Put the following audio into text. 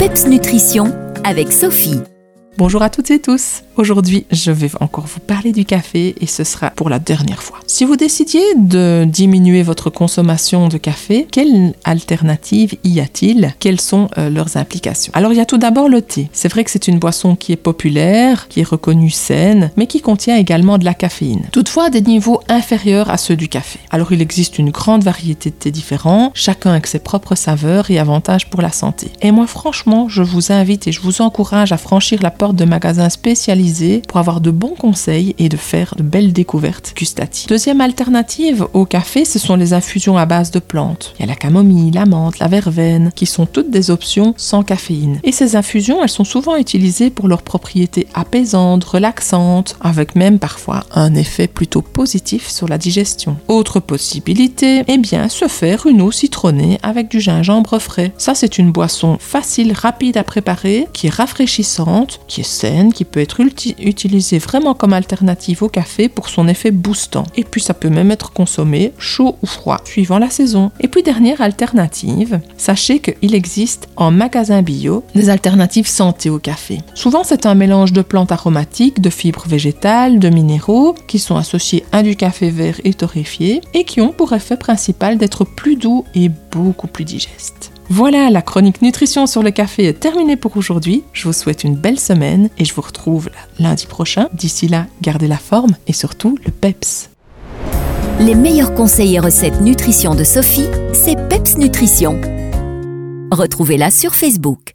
PEPS Nutrition avec Sophie. Bonjour à toutes et tous. Aujourd'hui, je vais encore vous parler du café et ce sera pour la dernière fois. Si vous décidiez de diminuer votre consommation de café, quelle alternative y a-t-il? Quelles sont euh, leurs implications? Alors, il y a tout d'abord le thé. C'est vrai que c'est une boisson qui est populaire, qui est reconnue saine, mais qui contient également de la caféine. Toutefois, à des niveaux inférieurs à ceux du café. Alors, il existe une grande variété de thés différents, chacun avec ses propres saveurs et avantages pour la santé. Et moi, franchement, je vous invite et je vous encourage à franchir la porte de magasins spécialisés pour avoir de bons conseils et de faire de belles découvertes gustatives. Deuxième alternative au café, ce sont les infusions à base de plantes. Il y a la camomille, la menthe, la verveine, qui sont toutes des options sans caféine. Et ces infusions, elles sont souvent utilisées pour leurs propriétés apaisantes, relaxantes, avec même parfois un effet plutôt positif sur la digestion. Autre possibilité, eh bien, se faire une eau citronnée avec du gingembre frais. Ça, c'est une boisson facile, rapide à préparer, qui est rafraîchissante, qui est saine, qui peut être utilisée vraiment comme alternative au café pour son effet boostant. Et puis ça peut même être consommé chaud ou froid, suivant la saison. Et puis dernière alternative, sachez qu'il existe en magasin bio des alternatives santé au café. Souvent c'est un mélange de plantes aromatiques, de fibres végétales, de minéraux qui sont associés à du café vert et torréfié et qui ont pour effet principal d'être plus doux et beaucoup plus digestes. Voilà, la chronique nutrition sur le café est terminée pour aujourd'hui. Je vous souhaite une belle semaine et je vous retrouve lundi prochain. D'ici là, gardez la forme et surtout le PEPS. Les meilleurs conseils et recettes nutrition de Sophie, c'est PEPS Nutrition. Retrouvez-la sur Facebook.